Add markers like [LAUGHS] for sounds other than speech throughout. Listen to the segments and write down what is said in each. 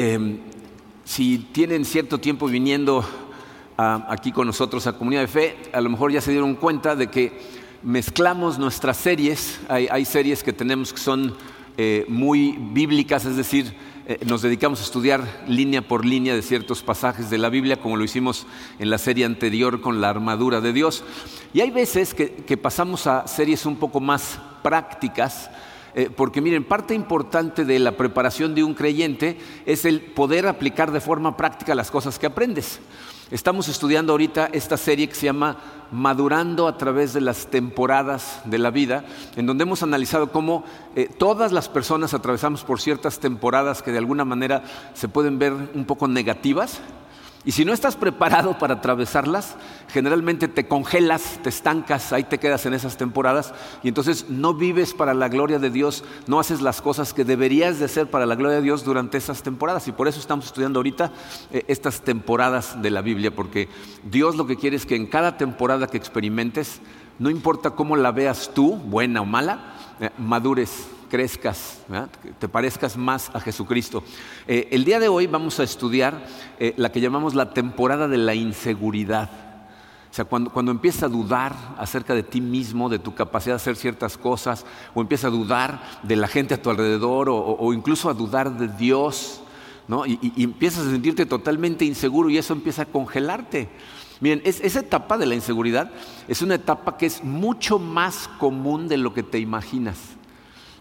Em, si tienen cierto tiempo viniendo aquí con nosotros a Comunidad de Fe, a lo mejor ya se dieron cuenta de que mezclamos nuestras series. Hay, series que tenemos que son eh, muy bíblicas, es decir, eh, nos dedicamos a estudiar línea por línea de ciertos pasajes de la Biblia, como lo hicimos en la serie anterior con la armadura de Dios. Y hay veces que pasamos a series un poco más prácticas eh, porque miren, parte importante de la preparación de un creyente es el poder aplicar de forma práctica las cosas que aprendes. Estamos estudiando ahorita esta serie que se llama Madurando a través de las temporadas de la vida, en donde hemos analizado cómo eh, todas las personas atravesamos por ciertas temporadas que de alguna manera se pueden ver un poco negativas, y si no estás preparado para atravesarlas, generalmente te congelas, te estancas, ahí te quedas en esas temporadas y entonces no vives para la gloria de Dios, no haces las cosas que deberías de hacer para la gloria de Dios durante esas temporadas. Y por eso estamos estudiando ahorita eh, estas temporadas de la Biblia, porque Dios lo que quiere es que en cada temporada que experimentes, no importa cómo la veas tú, buena o mala, eh, madures crezcas, te parezcas más a Jesucristo. Eh, el día de hoy vamos a estudiar eh, la que llamamos la temporada de la inseguridad. O sea, cuando, cuando empiezas a dudar acerca de ti mismo, de tu capacidad de hacer ciertas cosas, o empiezas a dudar de la gente a tu alrededor, o, incluso a dudar de Dios, ¿no? y, empiezas a sentirte totalmente inseguro y eso empieza a congelarte. Miren, esa etapa de la inseguridad es una etapa que es mucho más común de lo que te imaginas.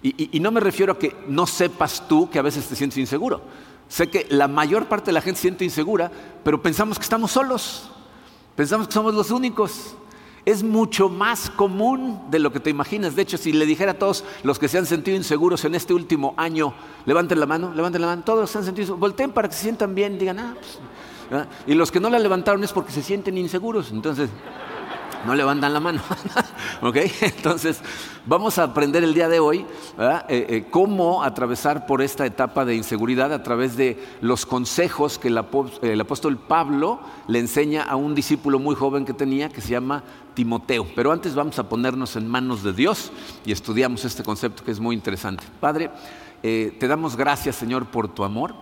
Y, no me refiero a que no sepas tú que a veces te sientes inseguro. Sé que la mayor parte de la gente se siente insegura, pero pensamos que estamos solos. Pensamos que somos los únicos. Es mucho más común de lo que te imaginas. De hecho, si le dijera a todos los que se han sentido inseguros en este último año, levanten la mano, levanten la mano, todos se han sentido, volteen para que se sientan bien, digan, ah, pues, y los que no la levantaron es porque se sienten inseguros. Entonces, no levantan la mano. [LAUGHS] ¿Ok? Entonces, vamos a aprender el día de hoy eh, eh, cómo atravesar por esta etapa de inseguridad a través de los consejos que el, apóstol Pablo le enseña a un discípulo muy joven que tenía que se llama Timoteo. Pero antes vamos a ponernos en manos de Dios y estudiamos este concepto que es muy interesante. Padre, eh, te damos gracias, Señor, por tu amor.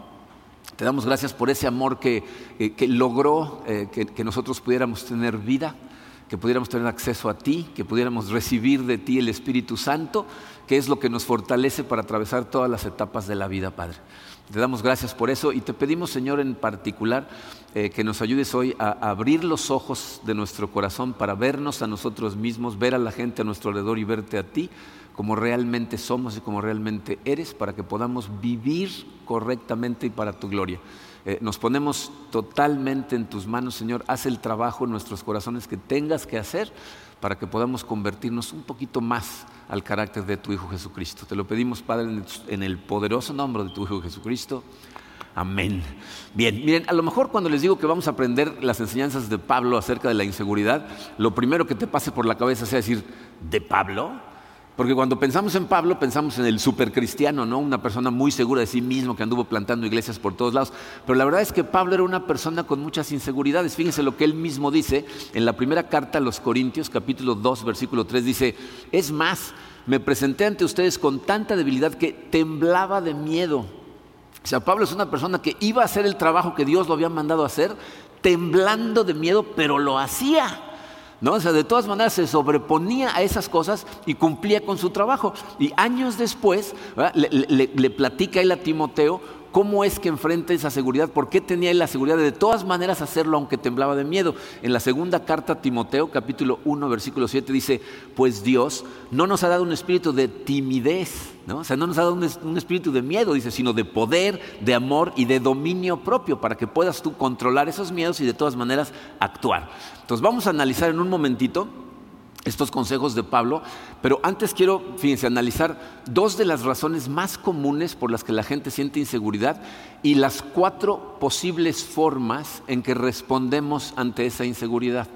Te damos gracias por ese amor que, logró que nosotros pudiéramos tener vida que pudiéramos tener acceso a ti, que pudiéramos recibir de ti el Espíritu Santo, que es lo que nos fortalece para atravesar todas las etapas de la vida, Padre. Te damos gracias por eso y te pedimos, Señor, en particular, eh, que nos ayudes hoy a abrir los ojos de nuestro corazón para vernos a nosotros mismos, ver a la gente a nuestro alrededor y verte a ti como realmente somos y como realmente eres, para que podamos vivir correctamente y para tu gloria. Eh, nos ponemos totalmente en tus manos, Señor. Haz el trabajo en nuestros corazones que tengas que hacer para que podamos convertirnos un poquito más al carácter de tu Hijo Jesucristo. Te lo pedimos, Padre, en el poderoso nombre de tu Hijo Jesucristo. Amén. Bien, miren, a lo mejor cuando les digo que vamos a aprender las enseñanzas de Pablo acerca de la inseguridad, lo primero que te pase por la cabeza sea decir, ¿de Pablo? Porque cuando pensamos en Pablo, pensamos en el supercristiano, ¿no? Una persona muy segura de sí mismo que anduvo plantando iglesias por todos lados. Pero la verdad es que Pablo era una persona con muchas inseguridades. Fíjense lo que él mismo dice en la primera carta a los Corintios, capítulo 2, versículo 3, dice, es más, me presenté ante ustedes con tanta debilidad que temblaba de miedo. O sea, Pablo es una persona que iba a hacer el trabajo que Dios lo había mandado a hacer, temblando de miedo, pero lo hacía. O sea, de todas maneras se sobreponía a esas cosas y cumplía con su trabajo. Y años después le, le, platica él a Timoteo ¿Cómo es que enfrenta esa seguridad? ¿Por qué tenía él la seguridad de de todas maneras hacerlo aunque temblaba de miedo? En la segunda carta a Timoteo, capítulo 1, versículo 7, dice, pues Dios no nos ha dado un espíritu de timidez, ¿no? O sea, no nos ha dado un, un espíritu de miedo, dice, sino de poder, de amor y de dominio propio, para que puedas tú controlar esos miedos y de todas maneras actuar. Entonces vamos a analizar en un momentito estos consejos de Pablo, pero antes quiero, fíjense, analizar dos de las razones más comunes por las que la gente siente inseguridad y las cuatro posibles formas en que respondemos ante esa inseguridad.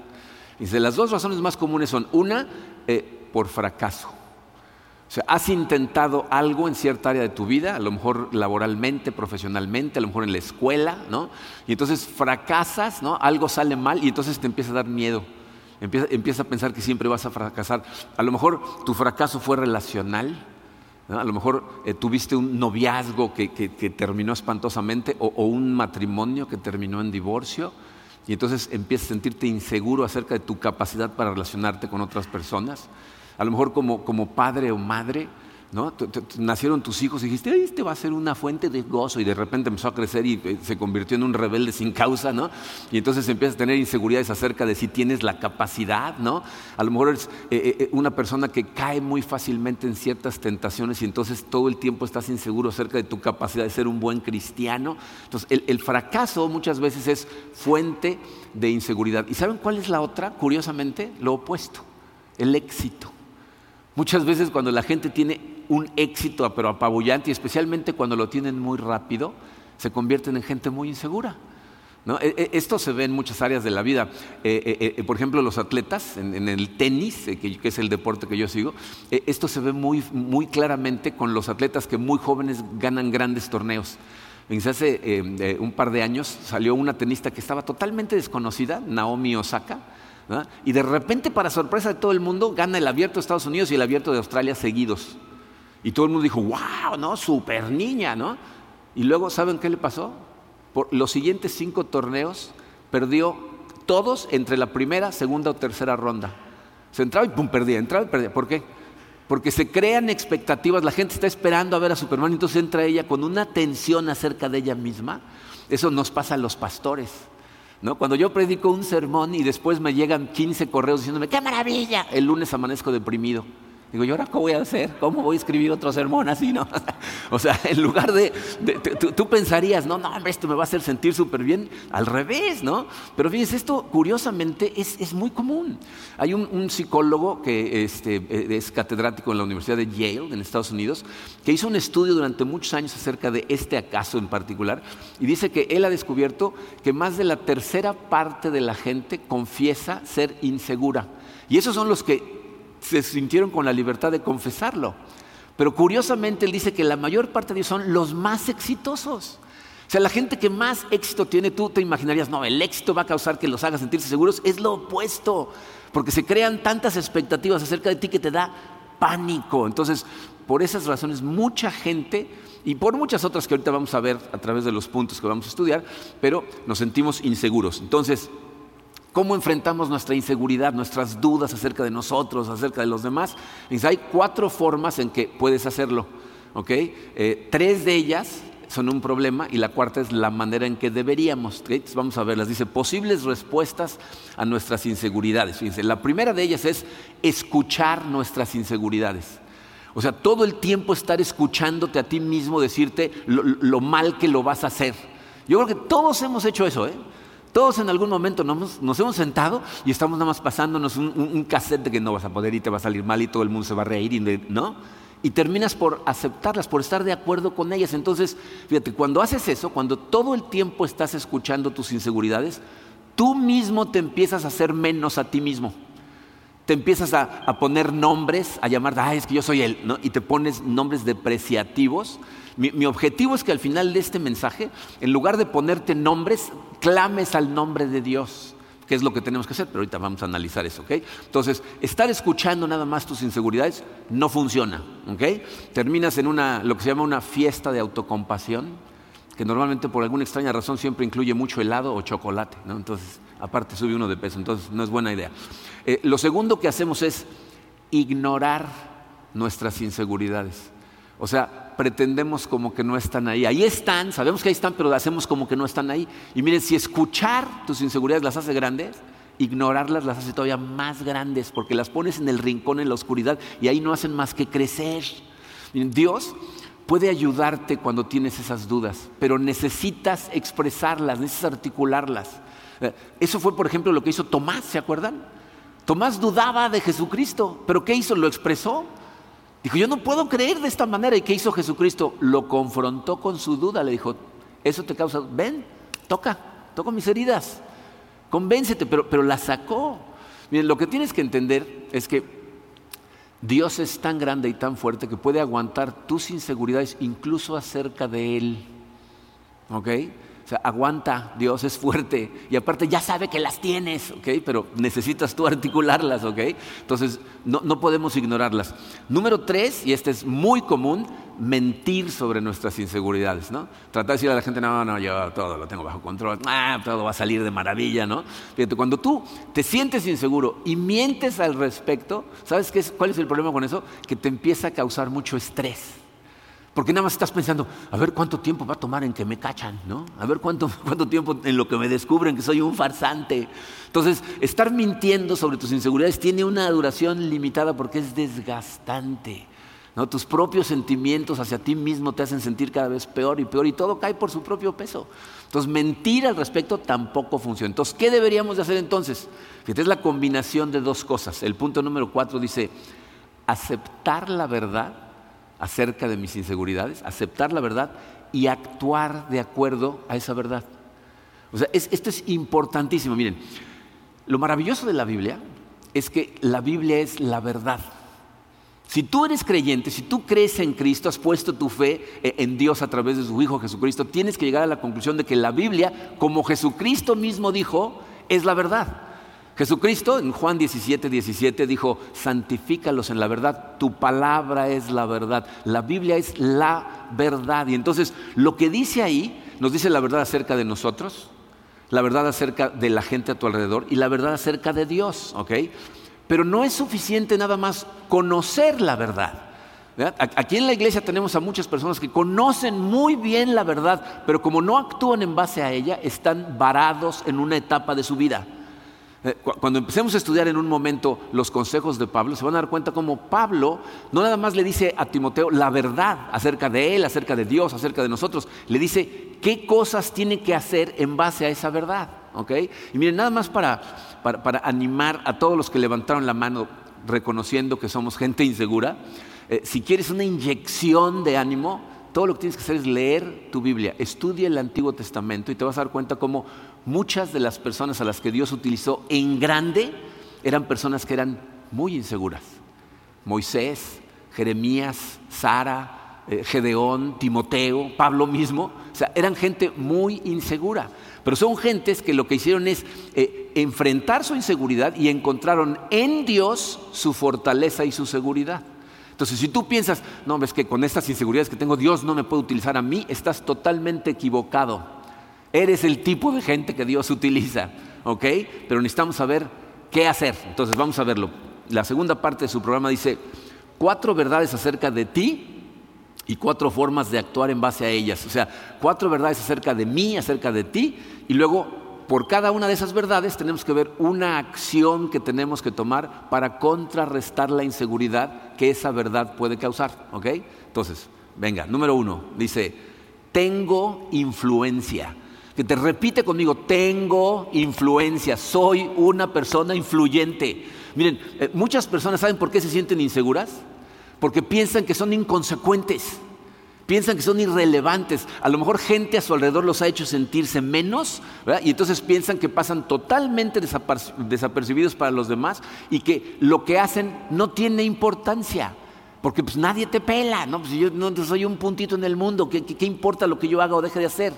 Dice, las dos razones más comunes son, una, eh, por fracaso. O sea, has intentado algo en cierta área de tu vida, a lo mejor laboralmente, profesionalmente, a lo mejor en la escuela, ¿no? Y entonces fracasas, ¿no? Algo sale mal y entonces te empieza a dar miedo Empieza, a pensar que siempre vas a fracasar. A lo mejor tu fracaso fue relacional, A lo mejor eh, tuviste un noviazgo que, terminó espantosamente o, un matrimonio que terminó en divorcio y entonces empiezas a sentirte inseguro acerca de tu capacidad para relacionarte con otras personas. A lo mejor como padre o madre ¿no? nacieron tus hijos y dijiste, este va a ser una fuente de gozo y de repente empezó a crecer y eh, se convirtió en un rebelde sin causa, ¿no? Y entonces empiezas a tener inseguridades acerca de si tienes la capacidad, ¿no? A lo mejor eres eh, eh, una persona que cae muy fácilmente en ciertas tentaciones y entonces todo el tiempo estás inseguro acerca de tu capacidad de ser un buen cristiano. Entonces el, el fracaso muchas veces es fuente de inseguridad. ¿Y saben cuál es la otra? Curiosamente, lo opuesto, el éxito. Muchas veces cuando la gente tiene un éxito pero apabullante y especialmente cuando lo tienen muy rápido, se convierten en gente muy insegura. E, e, esto se ve en muchas áreas de la vida. Eh, eh, por ejemplo, los atletas, en, el tenis, eh, que, es el deporte que yo sigo, esto se ve muy, muy claramente con los atletas que muy jóvenes ganan grandes torneos. Hace un par de años salió una tenista que estaba totalmente desconocida, Naomi Osaka, y de repente, para sorpresa de todo el mundo, gana el abierto de Estados Unidos y el abierto de Australia seguidos. Y todo el mundo dijo, wow, ¿no? Super niña, ¿no? Y luego, ¿saben qué le pasó? Por los siguientes cinco torneos perdió todos entre la primera, segunda o tercera ronda. Se entraba y pum, perdía, entraba y perdía. ¿Por qué? Porque se crean expectativas, la gente está esperando a ver a Superman, entonces entra ella con una tensión acerca de ella misma. Eso nos pasa a los pastores. ¿No? Cuando yo predico un sermón y después me llegan 15 correos diciéndome, ¡qué maravilla! El lunes amanezco deprimido. Digo, ¿y ahora qué voy a hacer? ¿Cómo voy a escribir otro sermón así, no? [LAUGHS] o sea, en lugar de, tú, pensarías, no, no, esto me va a hacer sentir súper bien, al revés, ¿no? Pero fíjense, esto curiosamente es, muy común. Hay un, psicólogo que este, es catedrático en la Universidad de Yale, en Estados Unidos, que hizo un estudio durante muchos años acerca de este caso en particular, y dice que él ha descubierto que más de la tercera parte de la gente confiesa ser insegura. Y esos son los que se sintieron con la libertad de confesarlo. Pero curiosamente él dice que la mayor parte de ellos son los más exitosos. O sea, la gente que más éxito tiene, tú te imaginarías, no, el éxito va a causar que los hagas sentirse seguros, es lo opuesto, porque se crean tantas expectativas acerca de ti que te da pánico. Entonces, por esas razones, mucha gente, y por muchas otras que ahorita vamos a ver a través de los puntos que vamos a estudiar, pero nos sentimos inseguros. Entonces, ¿Cómo enfrentamos nuestra inseguridad, nuestras dudas acerca de nosotros, acerca de los demás? hay cuatro formas en que puedes hacerlo. Eh, tres de ellas son un problema y la cuarta es la manera en que deberíamos. vamos a verlas. Dice, posibles respuestas a nuestras inseguridades. Fíjense, la primera de ellas es escuchar nuestras inseguridades. O sea, todo el tiempo estar escuchándote a ti mismo decirte lo, lo mal que lo vas a hacer. Yo creo que todos hemos hecho eso, ¿eh? Todos en algún momento nos, hemos sentado y estamos nada más pasándonos un, cassette de que no vas a poder y te va a salir mal y todo el mundo se va a reír, y, ¿no? Y terminas por aceptarlas, por estar de acuerdo con ellas. Entonces, fíjate, cuando haces eso, cuando todo el tiempo estás escuchando tus inseguridades, tú mismo te empiezas a hacer menos a ti mismo. Te empiezas a, poner nombres, a llamar, ah, es que yo soy él, ¿no? Y te pones nombres depreciativos mi, objetivo es que al final de este mensaje, en lugar de ponerte nombres, clames al nombre de Dios que es lo que tenemos que hacer, pero ahorita vamos a analizar eso, ¿ok? Entonces, estar escuchando nada más tus inseguridades no funciona, ¿ok? Terminas en una, lo que se llama una fiesta de autocompasión, que normalmente por alguna extraña razón siempre incluye mucho helado o chocolate, ¿no? Entonces, aparte sube uno de peso, entonces no es buena idea. Eh, lo segundo que hacemos es ignorar nuestras inseguridades. O sea, pretendemos como que no están ahí. Ahí están, sabemos que ahí están, pero hacemos como que no están ahí. Y miren, si escuchar tus inseguridades las hace grandes, ignorarlas las hace todavía más grandes, porque las pones en el rincón, en la oscuridad, y ahí no hacen más que crecer. Dios puede ayudarte cuando tienes esas dudas, pero necesitas expresarlas, necesitas articularlas. Eh, eso fue, por ejemplo, lo que hizo Tomás, ¿se acuerdan? Tomás dudaba de Jesucristo, pero ¿qué hizo? Lo expresó. Dijo, yo no puedo creer de esta manera. ¿Y qué hizo Jesucristo? Lo confrontó con su duda. Le dijo, eso te causa, ven, toca, toca mis heridas, convéncete, pero, pero la sacó. Miren, lo que tienes que entender es que Dios es tan grande y tan fuerte que puede aguantar tus inseguridades incluso acerca de Él. ¿Ok? Sea, aguanta, Dios es fuerte y aparte ya sabe que las tienes, ¿ok? Pero necesitas tú [LAUGHS] articularlas, ¿ok? Entonces, no, no podemos ignorarlas. Número tres, y este es muy común, mentir sobre nuestras inseguridades, ¿no? Tratar de decirle a la gente, no, no, yo todo lo tengo bajo control, ah, todo va a salir de maravilla, ¿no? Fíjate, cuando tú te sientes inseguro y mientes al respecto, ¿sabes qué es, cuál es el problema con eso? Que te empieza a causar mucho estrés. Porque nada más estás pensando, a ver cuánto tiempo va a tomar en que me cachan, ¿no? A ver cuánto, [LAUGHS] cuánto tiempo en lo que me descubren que soy un farsante. Entonces, estar mintiendo sobre tus inseguridades tiene una duración limitada porque es desgastante. ¿no? Tus propios sentimientos hacia ti mismo te hacen sentir cada vez peor y peor y todo cae por su propio peso. Entonces, mentir al respecto tampoco funciona. Entonces, ¿qué deberíamos de hacer entonces? Fíjate, es la combinación de dos cosas. El punto número cuatro dice, aceptar la verdad acerca de mis inseguridades, aceptar la verdad y actuar de acuerdo a esa verdad. O sea, esto es importantísimo. Miren, lo maravilloso de la Biblia es que la Biblia es la verdad. Si tú eres creyente, si tú crees en Cristo, has puesto tu fe eh, en Dios a través de su Hijo Jesucristo, tienes que llegar a la conclusión de que la Biblia, como Jesucristo mismo dijo, es la verdad. Jesucristo en Juan 17, 17 dijo, santifícalos en la verdad, tu palabra es la verdad, la Biblia es la verdad. Y entonces lo que dice ahí nos dice la verdad acerca de nosotros, la verdad acerca de la gente a tu alrededor y la verdad acerca de Dios, ¿ok? Pero no es suficiente nada más conocer la verdad. Aquí en la iglesia tenemos a muchas personas que conocen muy bien la verdad, pero como no actúan en base a ella, están varados en una etapa de su vida. Eh, cuando empecemos a estudiar en un momento los consejos de Pablo, se van a dar cuenta cómo Pablo no nada más le dice a Timoteo la verdad acerca de él, acerca de Dios, acerca de nosotros, le dice qué cosas tiene que hacer en base a esa verdad. Y miren, nada más para, animar a todos los que levantaron la mano reconociendo que somos gente insegura, eh, si quieres una inyección de ánimo, todo lo que tienes que hacer es leer tu Biblia, estudia el Antiguo Testamento y te vas a dar cuenta cómo muchas de las personas a las que Dios utilizó en grande eran personas que eran muy inseguras. Moisés, Jeremías, Sara, eh, Gedeón, Timoteo, Pablo mismo, o sea, eran gente muy insegura. Pero son gentes que lo que hicieron es eh, enfrentar su inseguridad y encontraron en Dios su fortaleza y su seguridad. Entonces, si tú piensas, no, ves que con estas inseguridades que tengo, Dios no me puede utilizar a mí, estás totalmente equivocado. Eres el tipo de gente que Dios utiliza, ¿ok? Pero necesitamos saber qué hacer. Entonces, vamos a verlo. La segunda parte de su programa dice, cuatro verdades acerca de ti y cuatro formas de actuar en base a ellas. O sea, cuatro verdades acerca de mí, acerca de ti, y luego por cada una de esas verdades tenemos que ver una acción que tenemos que tomar para contrarrestar la inseguridad que esa verdad puede causar. ¿Ok? Entonces, venga, número uno, dice, tengo influencia. Que te repite conmigo, tengo influencia, soy una persona influyente. Miren, eh, muchas personas saben por qué se sienten inseguras, porque piensan que son inconsecuentes piensan que son irrelevantes. A lo mejor gente a su alrededor los ha hecho sentirse menos, y entonces piensan que pasan totalmente desapercibidos para los demás y que lo que hacen no tiene importancia. Porque pues nadie te pela, ¿no? Pues yo no soy un puntito en el mundo, ¿qué, qué importa lo que yo haga o deje de hacer?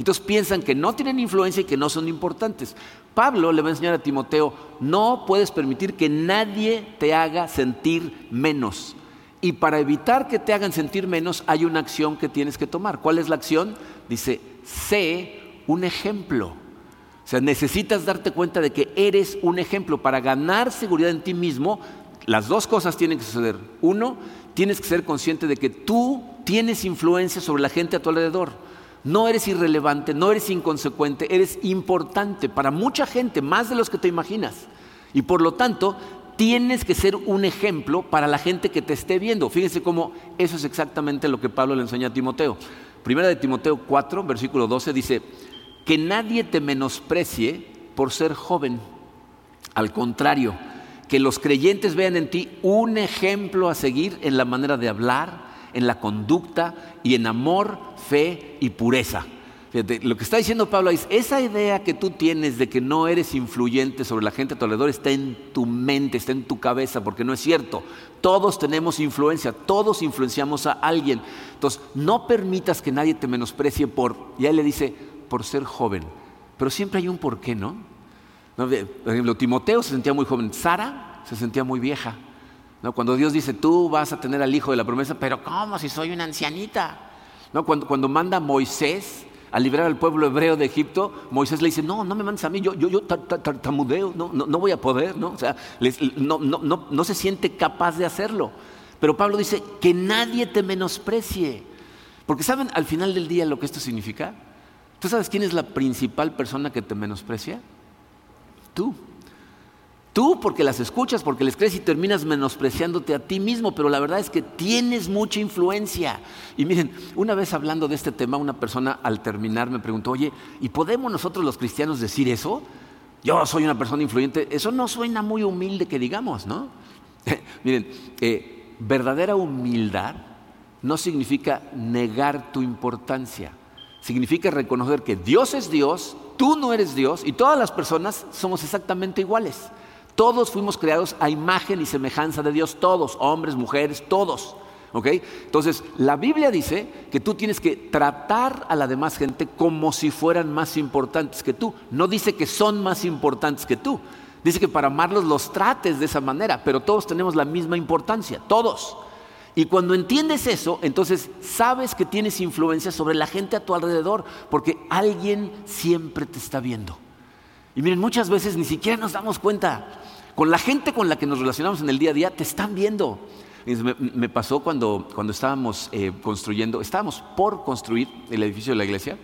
Entonces piensan que no tienen influencia y que no son importantes. Pablo le va a enseñar a Timoteo, no puedes permitir que nadie te haga sentir menos. Y para evitar que te hagan sentir menos, hay una acción que tienes que tomar. ¿Cuál es la acción? Dice, sé un ejemplo. O sea, necesitas darte cuenta de que eres un ejemplo. Para ganar seguridad en ti mismo, las dos cosas tienen que suceder. Uno, tienes que ser consciente de que tú tienes influencia sobre la gente a tu alrededor. No eres irrelevante, no eres inconsecuente, eres importante para mucha gente, más de los que te imaginas. Y por lo tanto, tienes que ser un ejemplo para la gente que te esté viendo. Fíjense cómo eso es exactamente lo que Pablo le enseña a Timoteo. Primera de Timoteo 4, versículo 12 dice, que nadie te menosprecie por ser joven. Al contrario, que los creyentes vean en ti un ejemplo a seguir en la manera de hablar, en la conducta y en amor, fe y pureza lo que está diciendo Pablo es, esa idea que tú tienes de que no eres influyente sobre la gente a tu alrededor está en tu mente, está en tu cabeza, porque no es cierto. Todos tenemos influencia, todos influenciamos a alguien. Entonces, no permitas que nadie te menosprecie por, y le dice, por ser joven, pero siempre hay un porqué, ¿no? Por ejemplo, Timoteo se sentía muy joven, Sara se sentía muy vieja. ¿No? Cuando Dios dice, tú vas a tener al hijo de la promesa, pero ¿cómo si soy una ancianita? ¿No? Cuando, cuando manda a Moisés a liberar al pueblo hebreo de Egipto, Moisés le dice, no, no me mandes a mí, yo, yo, yo tartamudeo, no, no, no, voy a poder, ¿no? O sea, no, no, no se siente capaz de hacerlo. Pero Pablo dice, que nadie te menosprecie. Porque ¿saben al final del día lo que esto significa? ¿Tú sabes quién es la principal persona que te menosprecia? Tú. Tú porque las escuchas, porque les crees y terminas menospreciándote a ti mismo, pero la verdad es que tienes mucha influencia. Y miren, una vez hablando de este tema, una persona al terminar me preguntó, oye, ¿y podemos nosotros los cristianos decir eso? Yo soy una persona influyente. Eso no suena muy humilde que digamos, ¿no? [LAUGHS] miren, eh, verdadera humildad no significa negar tu importancia. Significa reconocer que Dios es Dios, tú no eres Dios y todas las personas somos exactamente iguales. Todos fuimos creados a imagen y semejanza de Dios, todos, hombres, mujeres, todos. Entonces, la Biblia dice que tú tienes que tratar a la demás gente como si fueran más importantes que tú. No dice que son más importantes que tú. Dice que para amarlos los trates de esa manera, pero todos tenemos la misma importancia, todos. Y cuando entiendes eso, entonces sabes que tienes influencia sobre la gente a tu alrededor, porque alguien siempre te está viendo. Y miren, muchas veces ni siquiera nos damos cuenta. Con la gente con la que nos relacionamos en el día a día, te están viendo. Me, pasó cuando, cuando estábamos eh, construyendo, estábamos por construir el edificio de la iglesia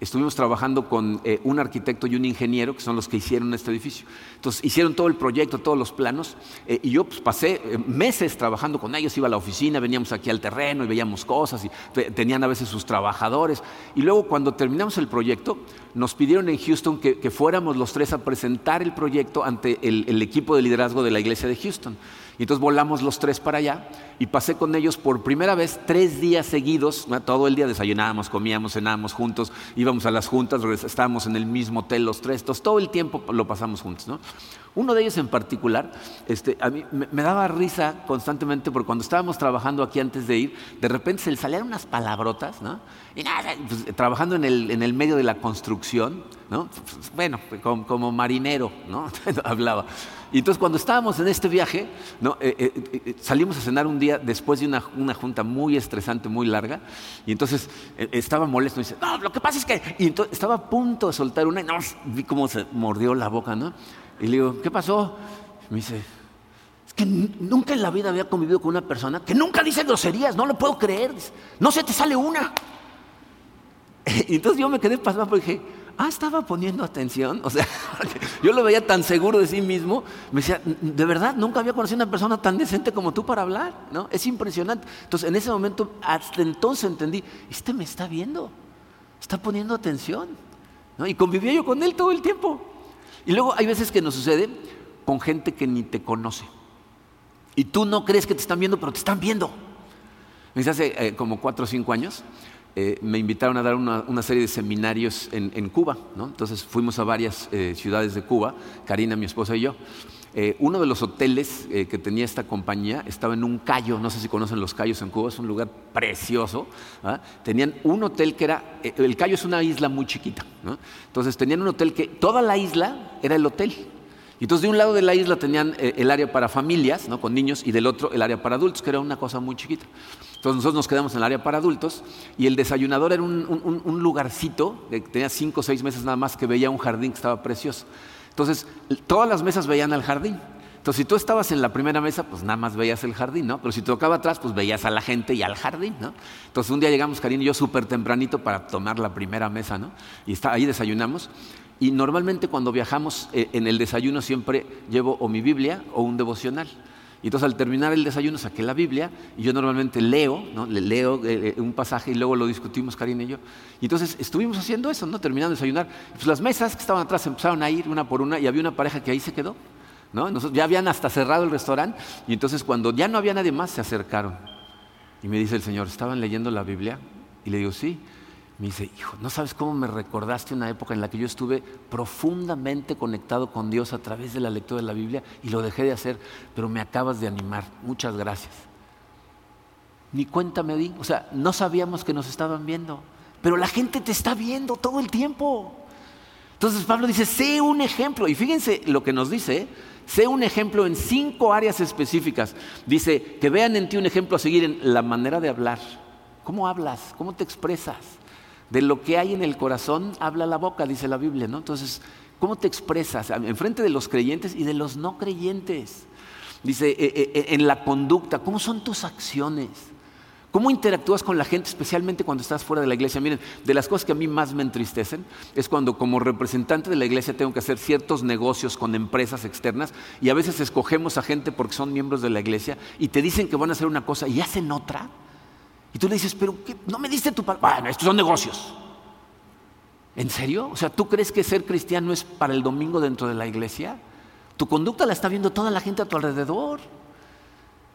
estuvimos trabajando con eh, un arquitecto y un ingeniero, que son los que hicieron este edificio. Entonces, hicieron todo el proyecto, todos los planos, eh, y yo pues, pasé eh, meses trabajando con ellos, iba a la oficina, veníamos aquí al terreno y veíamos cosas, y tenían a veces sus trabajadores. Y luego, cuando terminamos el proyecto, nos pidieron en Houston que, fuéramos los tres a presentar el proyecto ante el equipo de liderazgo de la iglesia de Houston. Y entonces volamos los tres para allá y pasé con ellos por primera vez tres días seguidos. Todo el día desayunábamos, comíamos, cenábamos juntos, íbamos a las juntas, estábamos en el mismo hotel los tres, todo el tiempo lo pasamos juntos. ¿no? Uno de ellos en particular, este, a mí me, daba risa constantemente porque cuando estábamos trabajando aquí antes de ir, de repente se le salían unas palabrotas, ¿no? Y nada, pues, trabajando en el, en el, medio de la construcción, ¿no? Bueno, como, como marinero, ¿no? [LAUGHS] Hablaba. Y entonces cuando estábamos en este viaje, ¿no? Eh, eh, eh, salimos a cenar un día después de una, una, junta muy estresante, muy larga, y entonces estaba molesto y dice, no, lo que pasa es que... Y entonces estaba a punto de soltar una y no, vi cómo se mordió la boca, ¿no? Y le digo, ¿qué pasó? Me dice, es que nunca en la vida había convivido con una persona que nunca dice groserías, no lo puedo creer, no se te sale una. [LAUGHS] Y entonces yo me quedé pasado porque dije, ah, estaba poniendo atención. O sea, [LAUGHS] yo lo veía tan seguro de sí mismo. Me decía, de verdad, nunca había conocido una persona tan decente como tú para hablar. ¿no? Es impresionante. Entonces, en ese momento, hasta entonces entendí, este me está viendo, está poniendo atención. ¿no? Y convivía yo con él todo el tiempo. Y luego hay veces que nos sucede con gente que ni te conoce. Y tú no crees que te están viendo, pero te están viendo. Me hace eh, como cuatro o cinco años, eh, me invitaron a dar una, serie de seminarios en, Cuba. Entonces fuimos a varias eh, ciudades de Cuba, Karina, mi esposa y yo. uno de los hoteles que tenía esta compañía estaba en un callo, no sé si conocen los callos en Cuba, es un lugar precioso. ¿ah? Tenían un hotel que era, el callo es una isla muy chiquita. Entonces tenían un hotel que toda la isla era el hotel. Y entonces de un lado de la isla tenían eh, el área para familias, ¿no? con niños, y del otro el área para adultos, que era una cosa muy chiquita. Entonces nosotros nos quedamos en el área para adultos y el desayunador era un, lugarcito, que tenía cinco o seis meses nada más, que veía un jardín que estaba precioso. Entonces todas las mesas veían al jardín. Entonces, si tú estabas en la primera mesa, pues nada más veías el jardín, ¿no? Pero si tocaba atrás, pues veías a la gente y al jardín, ¿no? Entonces, un día llegamos, Karin y yo, súper tempranito para tomar la primera mesa, ¿no? Y está, ahí desayunamos. Y normalmente cuando viajamos eh, en el desayuno siempre llevo o mi Biblia o un devocional. Y entonces al terminar el desayuno saqué la Biblia y yo normalmente leo, ¿no? Le leo eh, eh, un pasaje y luego lo discutimos Karina y yo. Y entonces estuvimos haciendo eso, ¿no? Terminando de desayunar. Pues las mesas que estaban atrás empezaron a ir una por una y había una pareja que ahí se quedó. ¿no? ya habían hasta cerrado el restaurante y entonces cuando ya no había nadie más se acercaron. Y me dice el Señor, ¿estaban leyendo la Biblia? Y le digo, sí. Me dice, hijo, ¿no sabes cómo me recordaste una época en la que yo estuve profundamente conectado con Dios a través de la lectura de la Biblia y lo dejé de hacer, pero me acabas de animar. Muchas gracias. Ni cuenta me di, o sea, no sabíamos que nos estaban viendo. pero la gente te está viendo todo el tiempo. Entonces Pablo dice, sé un ejemplo. Y fíjense lo que nos dice, ¿eh? sé un ejemplo en cinco áreas específicas. Dice, que vean en ti un ejemplo a seguir en la manera de hablar. ¿Cómo hablas? ¿Cómo te expresas? De lo que hay en el corazón habla la boca, dice la Biblia, ¿no? Entonces, ¿cómo te expresas? En frente de los creyentes y de los no creyentes. Dice, eh, eh, en la conducta, ¿cómo son tus acciones? ¿Cómo interactúas con la gente, especialmente cuando estás fuera de la iglesia? Miren, de las cosas que a mí más me entristecen es cuando como representante de la iglesia tengo que hacer ciertos negocios con empresas externas y a veces escogemos a gente porque son miembros de la iglesia y te dicen que van a hacer una cosa y hacen otra. Y tú le dices, pero ¿qué? no me diste tu palabra. Bueno, estos son negocios. ¿En serio? O sea, ¿tú crees que ser cristiano es para el domingo dentro de la iglesia? Tu conducta la está viendo toda la gente a tu alrededor.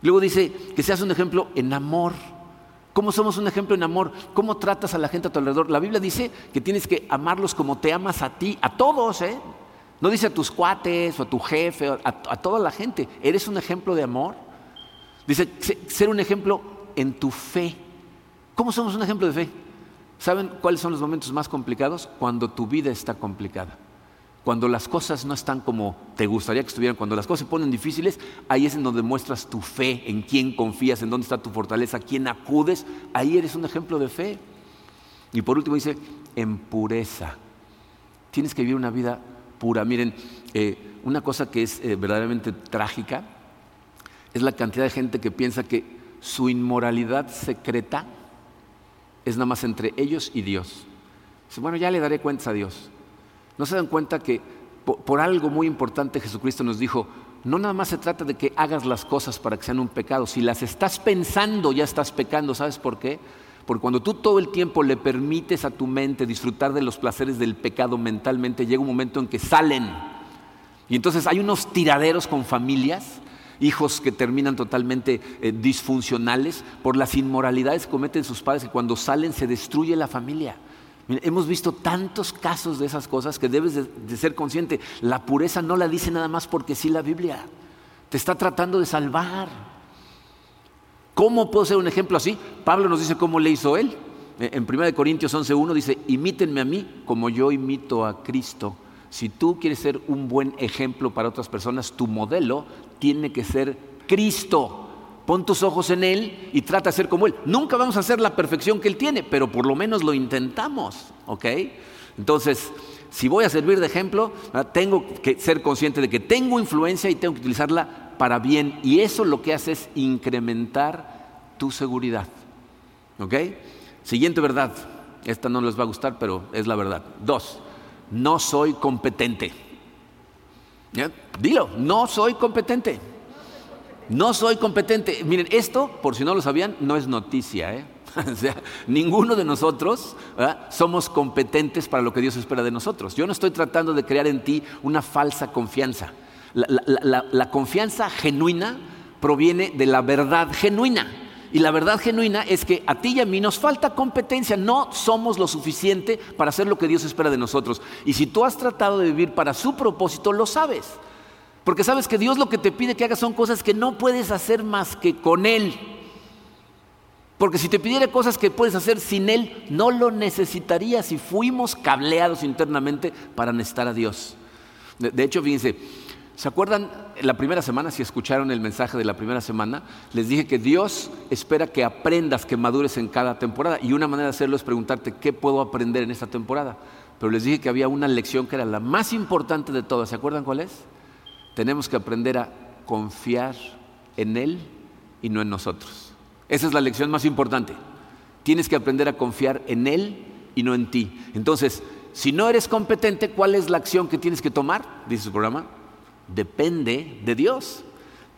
Luego dice que seas un ejemplo en amor. ¿Cómo somos un ejemplo en amor? ¿Cómo tratas a la gente a tu alrededor? La Biblia dice que tienes que amarlos como te amas a ti, a todos, ¿eh? No dice a tus cuates o a tu jefe, a, a toda la gente. ¿Eres un ejemplo de amor? Dice ser un ejemplo en tu fe. ¿Cómo somos un ejemplo de fe? ¿Saben cuáles son los momentos más complicados? Cuando tu vida está complicada. Cuando las cosas no están como te gustaría que estuvieran, cuando las cosas se ponen difíciles, ahí es en donde muestras tu fe, en quién confías, en dónde está tu fortaleza, a quién acudes, ahí eres un ejemplo de fe. Y por último dice, en pureza. Tienes que vivir una vida pura. Miren, eh, una cosa que es eh, verdaderamente trágica es la cantidad de gente que piensa que su inmoralidad secreta es nada más entre ellos y Dios. Dice, bueno, ya le daré cuentas a Dios. ¿No se dan cuenta que por, algo muy importante Jesucristo nos dijo, no nada más se trata de que hagas las cosas para que sean un pecado, si las estás pensando ya estás pecando, ¿sabes por qué? Porque cuando tú todo el tiempo le permites a tu mente disfrutar de los placeres del pecado mentalmente, llega un momento en que salen. Y entonces hay unos tiraderos con familias, hijos que terminan totalmente eh, disfuncionales por las inmoralidades que cometen sus padres, que cuando salen se destruye la familia hemos visto tantos casos de esas cosas que debes de, ser consciente. La pureza no la dice nada más porque sí la Biblia. Te está tratando de salvar. ¿Cómo puedo ser un ejemplo así? Pablo nos dice cómo le hizo él. Eh, en 1 Corintios 11.1 dice, imítenme a mí como yo imito a Cristo. Si tú quieres ser un buen ejemplo para otras personas, tu modelo tiene que ser Cristo. Pon tus ojos en Él y trata de ser como Él. Nunca vamos a hacer la perfección que Él tiene, pero por lo menos lo intentamos, ¿ok? Entonces, si voy a servir de ejemplo, tengo que ser consciente de que tengo influencia y tengo que utilizarla para bien. Y eso lo que hace es incrementar tu seguridad, ¿ok? Siguiente verdad. Esta no les va a gustar, pero es la verdad. Dos, no soy competente. Dilo, no soy competente. No soy competente. Miren, esto, por si no lo sabían, no es noticia. ¿eh? [LAUGHS] o sea, ninguno de nosotros somos competentes para lo que Dios espera de nosotros. Yo no estoy tratando de crear en ti una falsa confianza. La, confianza genuina proviene de la verdad genuina. Y la verdad genuina es que a ti y a mí nos falta competencia, no somos lo suficiente para hacer lo que Dios espera de nosotros. Y si tú has tratado de vivir para su propósito, lo sabes. Porque sabes que Dios lo que te pide que hagas son cosas que no puedes hacer más que con Él. Porque si te pidiera cosas que puedes hacer sin Él, no lo necesitarías y fuimos cableados internamente para necesitar a Dios. De, hecho, fíjense, ¿se acuerdan la primera semana, si escucharon el mensaje de la primera semana? Les dije que Dios espera que aprendas, que madures en cada temporada. Y una manera de hacerlo es preguntarte, ¿qué puedo aprender en esta temporada? Pero les dije que había una lección que era la más importante de todas. ¿Se acuerdan cuál es? tenemos que aprender a confiar en Él y no en nosotros. Esa es la lección más importante. Tienes que aprender a confiar en Él y no en ti. Entonces, si no eres competente, ¿cuál es la acción que tienes que tomar? Dice su programa. Depende de Dios.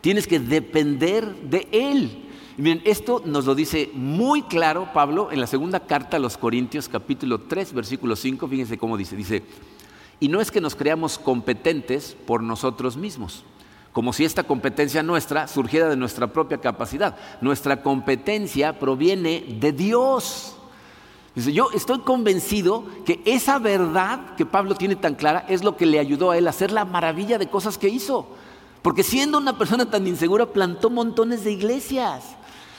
Tienes que depender de Él. Y miren, esto nos lo dice muy claro Pablo en la segunda carta a los Corintios, capítulo 3, versículo 5. Fíjense cómo dice. Dice, y no es que nos creamos competentes por nosotros mismos, como si esta competencia nuestra surgiera de nuestra propia capacidad. Nuestra competencia proviene de Dios. Dice, yo estoy convencido que esa verdad que Pablo tiene tan clara es lo que le ayudó a él a hacer la maravilla de cosas que hizo. Porque siendo una persona tan insegura, plantó montones de iglesias.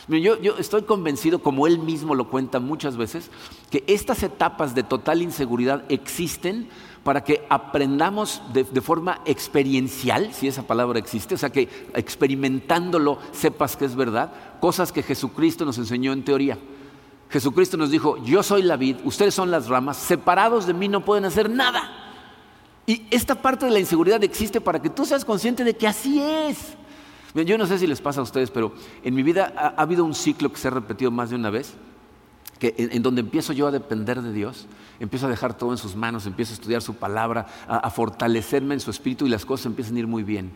Yo, estoy convencido, como él mismo lo cuenta muchas veces, que estas etapas de total inseguridad existen para que aprendamos de, forma experiencial, si esa palabra existe, o sea que experimentándolo sepas que es verdad, cosas que Jesucristo nos enseñó en teoría. Jesucristo nos dijo, yo soy la vid, ustedes son las ramas, separados de mí no pueden hacer nada. Y esta parte de la inseguridad existe para que tú seas consciente de que así es. Yo no sé si les pasa a ustedes, pero en mi vida ha habido un ciclo que se ha repetido más de una vez que en, donde empiezo yo a depender de Dios, empiezo a dejar todo en sus manos, empiezo a estudiar su palabra, a, fortalecerme en su espíritu y las cosas empiezan a ir muy bien.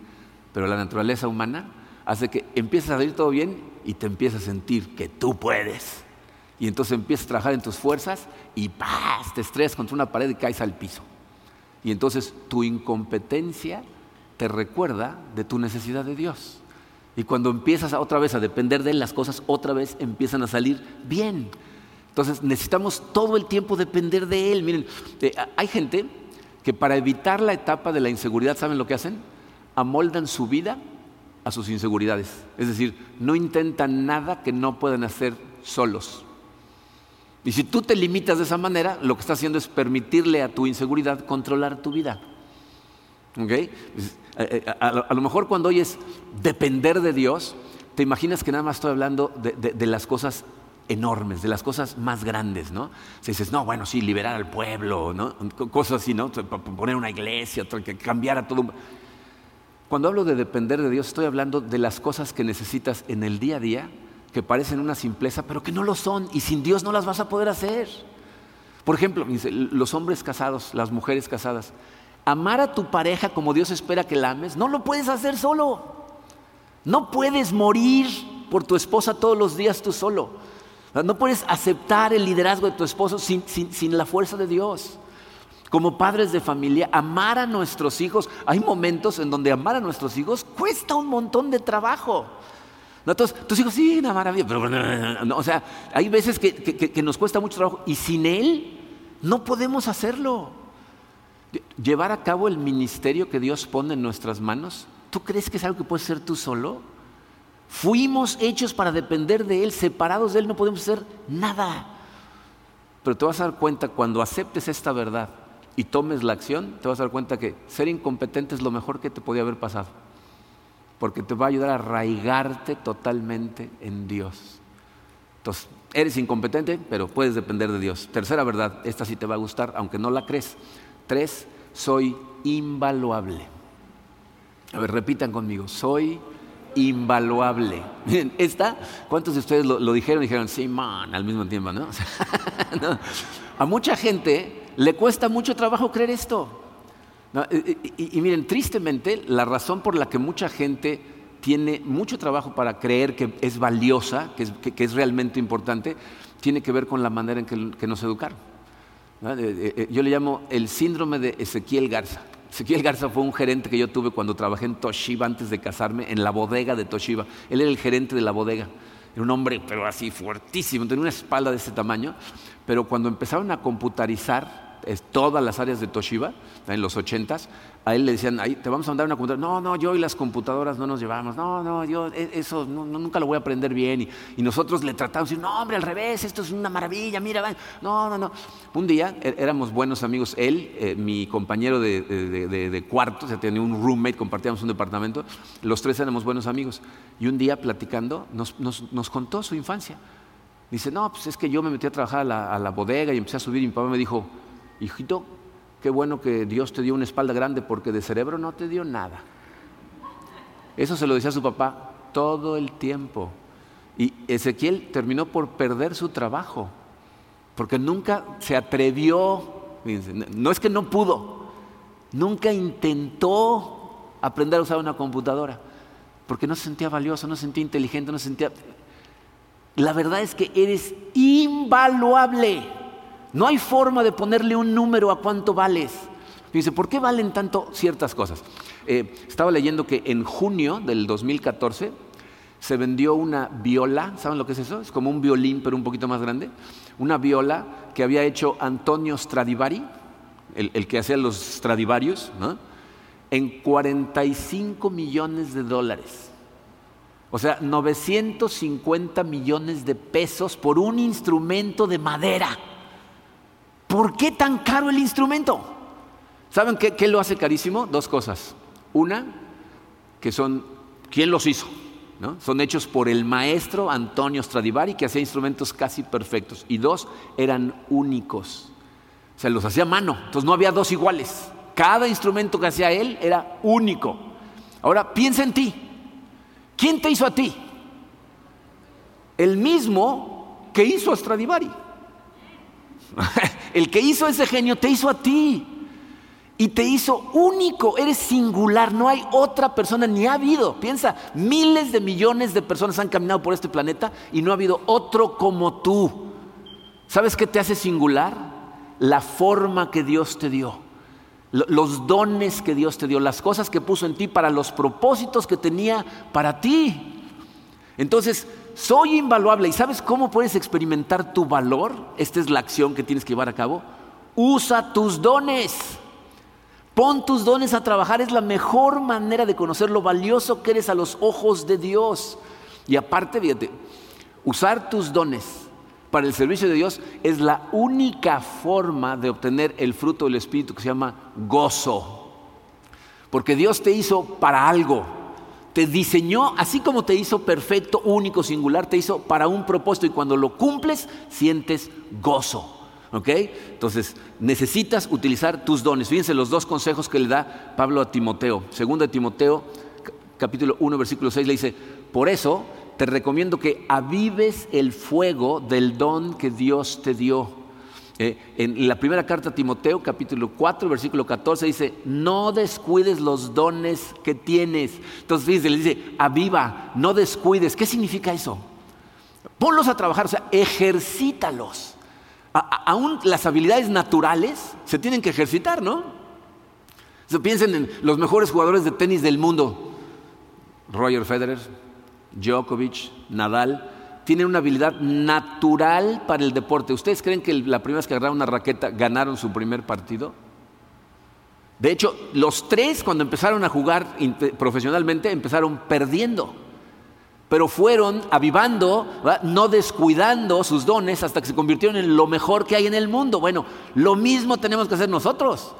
Pero la naturaleza humana hace que empieces a ir todo bien y te empiezas a sentir que tú puedes. Y entonces empiezas a trabajar en tus fuerzas y ¡paz! te estrellas contra una pared y caes al piso. Y entonces tu incompetencia te recuerda de tu necesidad de Dios. Y cuando empiezas otra vez a depender de él, las cosas otra vez empiezan a salir bien. Entonces necesitamos todo el tiempo depender de Él. Miren, eh, hay gente que para evitar la etapa de la inseguridad, ¿saben lo que hacen? Amoldan su vida a sus inseguridades. Es decir, no intentan nada que no puedan hacer solos. Y si tú te limitas de esa manera, lo que estás haciendo es permitirle a tu inseguridad controlar tu vida. ¿Okay? Eh, eh, a, lo mejor cuando oyes depender de Dios, te imaginas que nada más estoy hablando de las cosas enormes, de las cosas más grandes, ¿no? Si dices, no, bueno, sí, liberar al pueblo, ¿no? Cosas así, ¿no? Poner una iglesia, cambiar a todo. Cuando hablo de depender de Dios, estoy hablando de las cosas que necesitas en el día a día, que parecen una simpleza, pero que no lo son, y sin Dios no las vas a poder hacer. Por ejemplo, los hombres casados, las mujeres casadas, amar a tu pareja como Dios espera que la ames, no lo puedes hacer solo. No puedes morir por tu esposa todos los días tú solo. No puedes aceptar el liderazgo de tu esposo sin, la fuerza de Dios. Como padres de familia, amar a nuestros hijos, hay momentos en donde amar a nuestros hijos cuesta un montón de trabajo. Entonces, tus hijos, sí, una maravilla, pero no, o sea, hay veces que, que, nos cuesta mucho trabajo y sin Él no podemos hacerlo. Llevar a cabo el ministerio que Dios pone en nuestras manos, ¿tú crees que es algo que puedes hacer tú solo? Fuimos hechos para depender de Él, separados de Él no podemos hacer nada. Pero te vas a dar cuenta cuando aceptes esta verdad y tomes la acción, te vas a dar cuenta que ser incompetente es lo mejor que te podía haber pasado. Porque te va a ayudar a arraigarte totalmente en Dios. Entonces, eres incompetente, pero puedes depender de Dios. Tercera verdad, esta sí te va a gustar, aunque no la crees. Tres, soy invaluable. A ver, repitan conmigo, soy invaluable. [LAUGHS] Miren, esta, ¿cuántos de ustedes lo, dijeron? Dijeron, sí, man, al mismo tiempo, [LAUGHS] ¿no? A mucha gente le cuesta mucho trabajo creer esto. Y, miren, tristemente, la razón por la que mucha gente tiene mucho trabajo para creer que es valiosa, que es, realmente importante, tiene que ver con la manera en que, que nos educaron. Eh, eh, eh, yo le llamo el síndrome de Ezequiel Garza. Ezequiel Garza fue un gerente que yo tuve cuando trabajé en Toshiba antes de casarme, en la bodega de Toshiba. Él era el gerente de la bodega. Era un hombre, pero así fuertísimo, tenía una espalda de ese tamaño. Pero cuando empezaron a computarizar todas las áreas de Toshiba, en los ochentas, a él le decían, te vamos a mandar una computadora. No, no, yo y las computadoras no nos llevamos. No, no, yo e, eso nunca lo voy a aprender bien. Y, nosotros le tratamos de decir, no, hombre, al revés, esto es una maravilla, mira, no, no, no. Un día e, éramos buenos amigos, él, eh, mi compañero de, cuarto, o sea, tenía un roommate, compartíamos un departamento, los tres éramos buenos amigos. Y un día platicando nos, contó su infancia. Dice, no, pues es que yo me metí a trabajar a la, bodega y empecé a subir y papá me dijo, hijito, qué bueno que Dios te dio una espalda grande porque de cerebro no te dio nada. Eso se lo decía a su papá todo el tiempo. Y Ezequiel terminó por perder su trabajo, porque nunca se atrevió, no es que no pudo, nunca intentó aprender a usar una computadora, porque no se sentía valioso, no se sentía inteligente, no se sentía... La verdad es que eres invaluable. No hay forma de ponerle un número a cuánto vales. Dice, ¿por qué valen tanto ciertas cosas? Eh, estaba leyendo que en junio del 2014 se vendió una viola, ¿saben lo que es eso? Es como un violín, pero un poquito más grande. Una viola que había hecho Antonio Stradivari, el, que hacía los Stradivarius, ¿no? en 45 millones de dólares. O sea, 950 millones de pesos por un instrumento de madera. ¿Por qué tan caro el instrumento? ¿Saben qué, lo hace carísimo? Dos cosas. Una, que son, ¿quién los hizo? Son hechos por el maestro Antonio Stradivari, que hacía instrumentos casi perfectos. Y dos, eran únicos. O sea, los hacía a mano. Entonces no había dos iguales. Cada instrumento que hacía él era único. Ahora, piensa en ti. ¿Quién te hizo a ti? El mismo que hizo a Stradivari. [LAUGHS] El que hizo ese genio te hizo a ti. Y te hizo único, eres singular, no hay otra persona, ni ha habido. Piensa, miles de millones de personas han caminado por este planeta y no ha habido otro como tú. ¿Sabes qué te hace singular? La forma que Dios te dio los dones que Dios te dio, las cosas que puso en ti para los propósitos que tenía para ti. Entonces, soy invaluable. ¿Y sabes cómo puedes experimentar tu valor? Esta es la acción que tienes que llevar a cabo. Usa tus dones. Pon tus dones a trabajar. Es la mejor manera de conocer lo valioso que eres a los ojos de Dios. Y aparte, fíjate, usar tus dones para el servicio de Dios es la única forma de obtener el fruto del Espíritu que se llama gozo. Porque Dios te hizo para algo. Te diseñó, así como te hizo perfecto, único, singular, te hizo para un propósito y cuando lo cumples sientes gozo. ¿Ok? Entonces, necesitas utilizar tus dones. Fíjense los dos consejos que le da Pablo a Timoteo. Segundo de Timoteo, capítulo 1, versículo 6, le dice, por eso te recomiendo que avives el fuego del don que Dios te dio. En la primera carta a Timoteo, capítulo 4, versículo 14, dice, no descuides los dones que tienes. Entonces dice, le dice, aviva, no descuides. ¿Qué significa eso? Ponlos a trabajar, o sea, ejercítalos. aún las habilidades naturales se tienen que ejercitar, ¿no? piensen en los mejores jugadores de tenis del mundo. Roger Federer, Djokovic, Nadal, tienen una habilidad natural para el deporte. ¿Ustedes creen que la primera vez que agarraron una raqueta ganaron su primer partido? De hecho, los tres cuando empezaron a jugar profesionalmente empezaron perdiendo, pero fueron avivando, no descuidando sus dones hasta que se convirtieron en lo mejor que hay en el mundo. Bueno, lo mismo tenemos que hacer nosotros.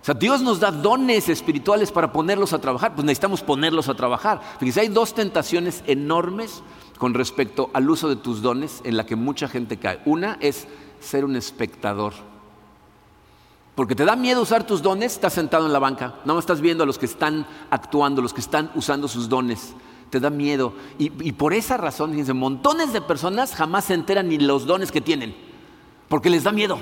O sea, Dios nos da dones espirituales para ponerlos a trabajar, pues necesitamos ponerlos a trabajar. Fíjense, hay dos tentaciones enormes con respecto al uso de tus dones en la que mucha gente cae. Una es ser un espectador. Porque te da miedo usar tus dones, estás sentado en la banca, no estás viendo a los que están actuando, los que están usando sus dones. Te da miedo. Y, y por esa razón, fíjense, montones de personas jamás se enteran ni los dones que tienen, porque les da miedo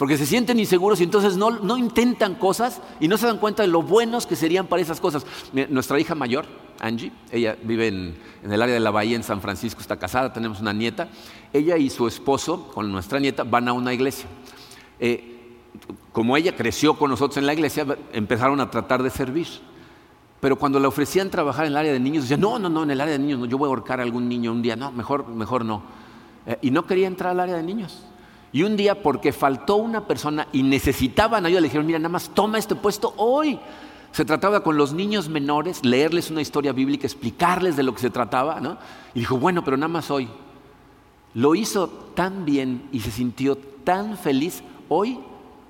porque se sienten inseguros y entonces no, intentan cosas y no se dan cuenta de lo buenos que serían para esas cosas. Nuestra hija mayor, Angie, ella vive en, el área de la Bahía en San Francisco, está casada, tenemos una nieta. Ella y su esposo, con nuestra nieta, van a una iglesia. Eh, como ella creció con nosotros en la iglesia, empezaron a tratar de servir. Pero cuando le ofrecían trabajar en el área de niños, decían, no, no, no, en el área de niños, no, yo voy a ahorcar a algún niño un día, no, mejor, mejor no. Eh, y no quería entrar al área de niños. Y un día, porque faltó una persona y necesitaban ayuda, le dijeron, mira, nada más toma este puesto hoy. Se trataba con los niños menores, leerles una historia bíblica, explicarles de lo que se trataba, ¿no? Y dijo, bueno, pero nada más hoy. Lo hizo tan bien y se sintió tan feliz. Hoy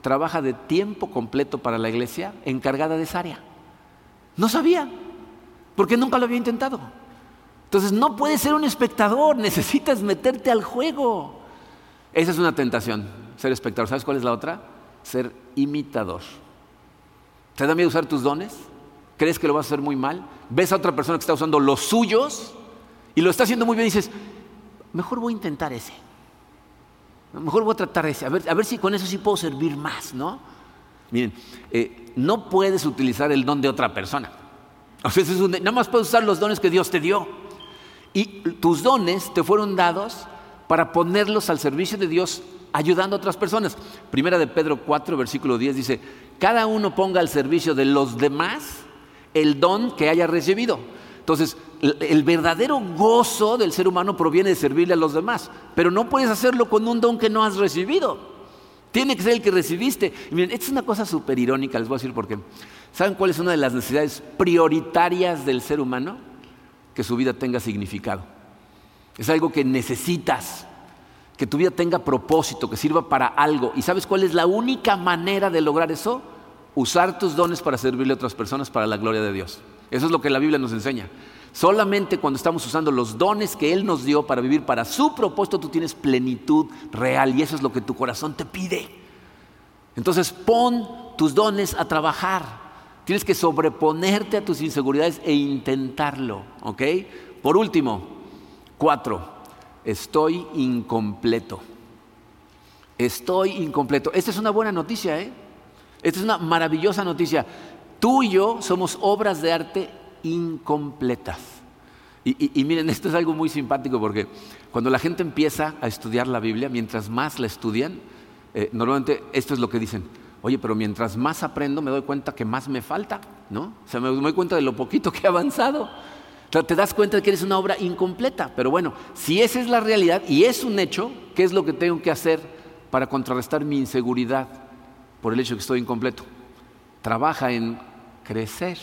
trabaja de tiempo completo para la iglesia, encargada de esa área. No sabía, porque nunca lo había intentado. Entonces no puedes ser un espectador, necesitas meterte al juego. Esa es una tentación, ser espectador. ¿Sabes cuál es la otra? Ser imitador. ¿Te da miedo usar tus dones? ¿Crees que lo vas a hacer muy mal? ¿Ves a otra persona que está usando los suyos y lo está haciendo muy bien y dices, mejor voy a intentar ese? Mejor voy a tratar ese, a ver, a ver si con eso sí puedo servir más, ¿no? Miren, eh, no puedes utilizar el don de otra persona. O sea, nada más puedes usar los dones que Dios te dio. Y tus dones te fueron dados para ponerlos al servicio de Dios ayudando a otras personas. Primera de Pedro 4, versículo 10 dice, cada uno ponga al servicio de los demás el don que haya recibido. Entonces, el verdadero gozo del ser humano proviene de servirle a los demás, pero no puedes hacerlo con un don que no has recibido. Tiene que ser el que recibiste. Y miren, esta es una cosa súper irónica, les voy a decir por qué. ¿Saben cuál es una de las necesidades prioritarias del ser humano? que su vida tenga significado. Es algo que necesitas, que tu vida tenga propósito, que sirva para algo. ¿Y sabes cuál es la única manera de lograr eso? Usar tus dones para servirle a otras personas para la gloria de Dios. Eso es lo que la Biblia nos enseña. Solamente cuando estamos usando los dones que Él nos dio para vivir para su propósito, tú tienes plenitud real y eso es lo que tu corazón te pide. Entonces pon tus dones a trabajar. Tienes que sobreponerte a tus inseguridades e intentarlo. ¿Ok? Por último, cuatro, estoy incompleto. Estoy incompleto. Esta es una buena noticia, ¿eh? Esta es una maravillosa noticia. Tú y yo somos obras de arte incompletas. Y, miren, [LAUGHS] esto es algo muy simpático porque cuando la gente empieza a estudiar la Biblia, mientras más la estudian, eh, normalmente esto es lo que dicen. Oye, pero mientras más aprendo me doy cuenta que más me falta, ¿no? O sea, me doy cuenta de lo poquito que he avanzado. Te das cuenta de que eres una obra incompleta. Pero bueno, si esa es la realidad y es un hecho, ¿qué es lo que tengo que hacer para contrarrestar mi inseguridad por el hecho de que estoy incompleto? Trabaja en crecer.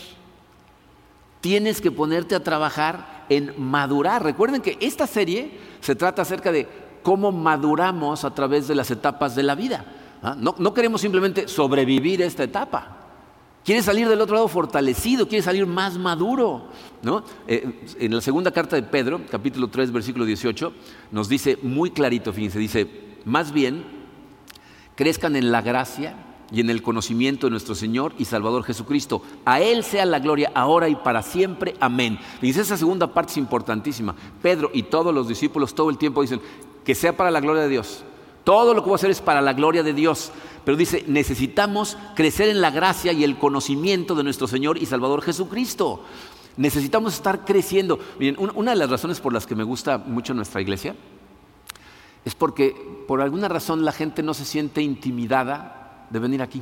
Tienes que ponerte a trabajar en madurar. Recuerden que esta serie se trata acerca de cómo maduramos a través de las etapas de la vida. ¿ah? No, queremos simplemente sobrevivir esta etapa. Quieres salir del otro lado fortalecido, quieres salir más maduro. Eh, en la segunda carta de Pedro, capítulo 3, versículo 18, nos dice muy clarito, fíjense, dice, más bien, crezcan en la gracia y en el conocimiento de nuestro Señor y Salvador Jesucristo. A Él sea la gloria ahora y para siempre. Amén. Dice esa segunda parte es importantísima. Pedro y todos los discípulos todo el tiempo dicen que sea para la gloria de Dios. Todo lo que voy a hacer es para la gloria de Dios. Pero dice, necesitamos crecer en la gracia y el conocimiento de nuestro Señor y Salvador Jesucristo. Necesitamos estar creciendo. Miren, una de las razones por las que me gusta mucho nuestra iglesia es porque por alguna razón la gente no se siente intimidada de venir aquí.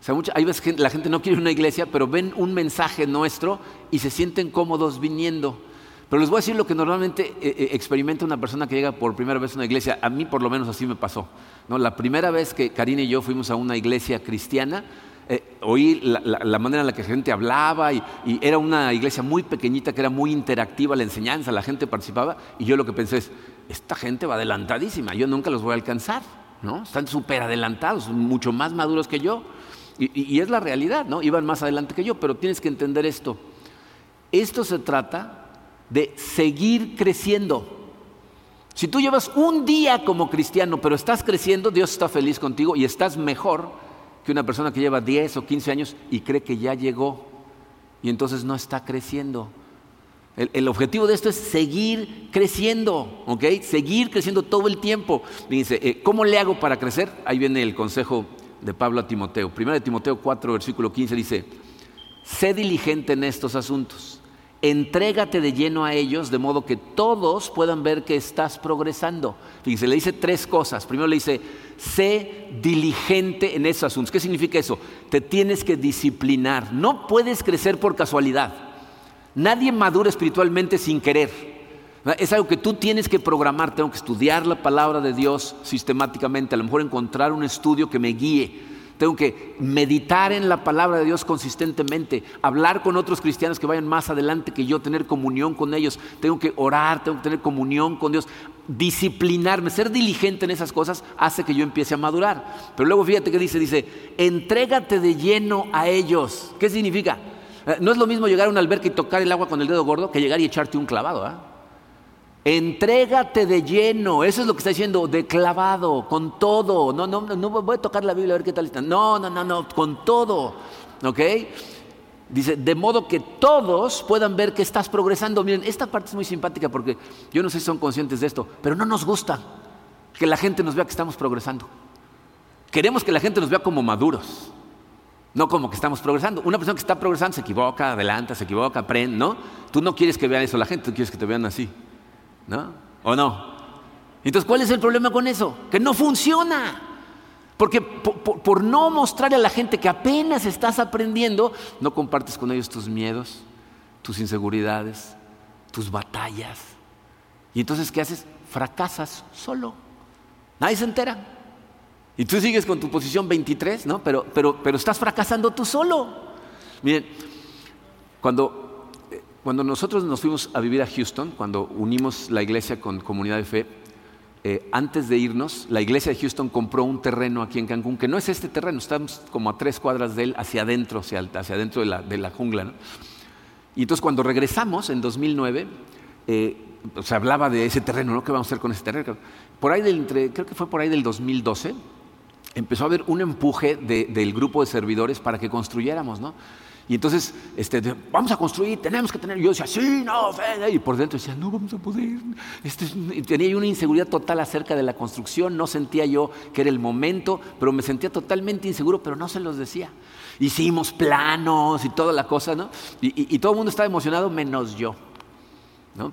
O sea, hay veces que la gente no quiere una iglesia, pero ven un mensaje nuestro y se sienten cómodos viniendo. Pero les voy a decir lo que normalmente eh, eh, experimenta una persona que llega por primera vez a una iglesia. A mí por lo menos así me pasó. ¿no? La primera vez que Karina y yo fuimos a una iglesia cristiana, eh, oí la, manera en la que la gente hablaba y, era una iglesia muy pequeñita que era muy interactiva la enseñanza, la gente participaba y yo lo que pensé es, esta gente va adelantadísima, yo nunca los voy a alcanzar. ¿no? Están súper adelantados, mucho más maduros que yo. Y, es la realidad, ¿no? Iban más adelante que yo, pero tienes que entender esto. Esto se trata de seguir creciendo. Si tú llevas un día como cristiano, pero estás creciendo, Dios está feliz contigo y estás mejor que una persona que lleva 10 o 15 años y cree que ya llegó y entonces no está creciendo. El, objetivo de esto es seguir creciendo, ¿ok? Seguir creciendo todo el tiempo. Dice, eh, ¿cómo le hago para crecer? Ahí viene el consejo de Pablo a Timoteo. Primero de Timoteo 4, versículo 15 dice, sé diligente en estos asuntos, entrégate de lleno a ellos de modo que todos puedan ver que estás progresando. Fíjense, le dice tres cosas. Primero le dice, sé diligente en estos asuntos. ¿Qué significa eso? Te tienes que disciplinar. No puedes crecer por casualidad. Nadie madura espiritualmente sin querer. Es algo que tú tienes que programar. Tengo que estudiar la palabra de Dios sistemáticamente. A lo mejor encontrar un estudio que me guíe. Tengo que meditar en la palabra de Dios consistentemente, hablar con otros cristianos que vayan más adelante que yo, tener comunión con ellos. Tengo que orar, tengo que tener comunión con Dios. Disciplinarme, ser diligente en esas cosas hace que yo empiece a madurar. Pero luego fíjate que dice, dice, entrégate de lleno a ellos. ¿Qué significa? Eh, no es lo mismo llegar a un alberca y tocar el agua con el dedo gordo que llegar y echarte un clavado. ¿ah? Entrégate de lleno, eso es lo que está diciendo, de clavado, con todo. No, no, no voy a tocar la Biblia a ver qué tal está. No, no, no, no, con todo. ¿Ok? Dice, de modo que todos puedan ver que estás progresando. Miren, esta parte es muy simpática porque yo no sé si son conscientes de esto, pero no nos gusta que la gente nos vea que estamos progresando. Queremos que la gente nos vea como maduros. No como que estamos progresando. Una persona que está progresando se equivoca, adelanta, se equivoca, aprende, ¿no? Tú no quieres que vean eso la gente, tú quieres que te vean así, ¿no? ¿O no? Entonces, ¿cuál es el problema con eso? Que no funciona. Porque por, no mostrarle a la gente que apenas estás aprendiendo, no compartes con ellos tus miedos, tus inseguridades, tus batallas. Y entonces, ¿qué haces? Fracasas solo. Nadie se entera. Y tú sigues con tu posición 23, ¿no? Pero, pero, pero estás fracasando tú solo. Miren, cuando Cuando nosotros nos fuimos a vivir a Houston, cuando unimos la iglesia con comunidad de fe, eh, antes de irnos, la iglesia de Houston compró un terreno aquí en Cancún, que no es este terreno, estamos como a tres cuadras de él, hacia adentro, hacia, adentro de la, de la jungla. Y entonces cuando regresamos en 2009, eh, se hablaba de ese terreno, ¿no? ¿Qué vamos a hacer con ese terreno? Por ahí del, creo que fue por ahí del 2012, empezó a haber un empuje del grupo de servidores para que construyéramos, ¿no? Y entonces, este, vamos a construir, tenemos que tener. Y yo decía, sí, no, fe. Y por dentro decía, no vamos a poder. Este, tenía una inseguridad total acerca de la construcción. No sentía yo que era el momento, pero me sentía totalmente inseguro, pero no se los decía. Hicimos planos y toda la cosa, ¿no? y todo el mundo estaba emocionado, menos yo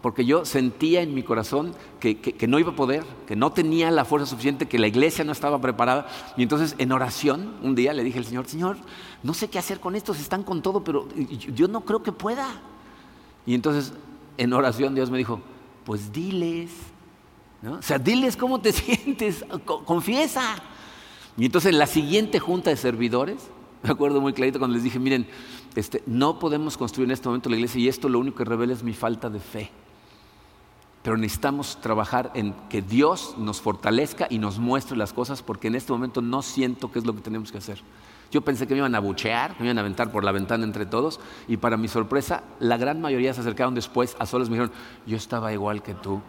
porque yo sentía en mi corazón que, no iba a poder, que no tenía la fuerza suficiente, que la iglesia no estaba preparada. Y entonces en oración, un día le dije al Señor, Señor, no sé qué hacer con estos, están con todo, pero yo no creo que pueda. Y entonces en oración Dios me dijo, pues diles, o sea, diles cómo te [LAUGHS] sientes, confiesa. Y entonces en la siguiente junta de servidores, me acuerdo muy clarito cuando les dije, miren, este, no podemos construir en este momento la iglesia y esto lo único que revela es mi falta de fe. Pero necesitamos trabajar en que Dios nos fortalezca y nos muestre las cosas porque en este momento no siento qué es lo que tenemos que hacer. Yo pensé que me iban a buchear, me iban a aventar por la ventana entre todos y para mi sorpresa la gran mayoría se acercaron después a solos y me dijeron, yo estaba igual que tú.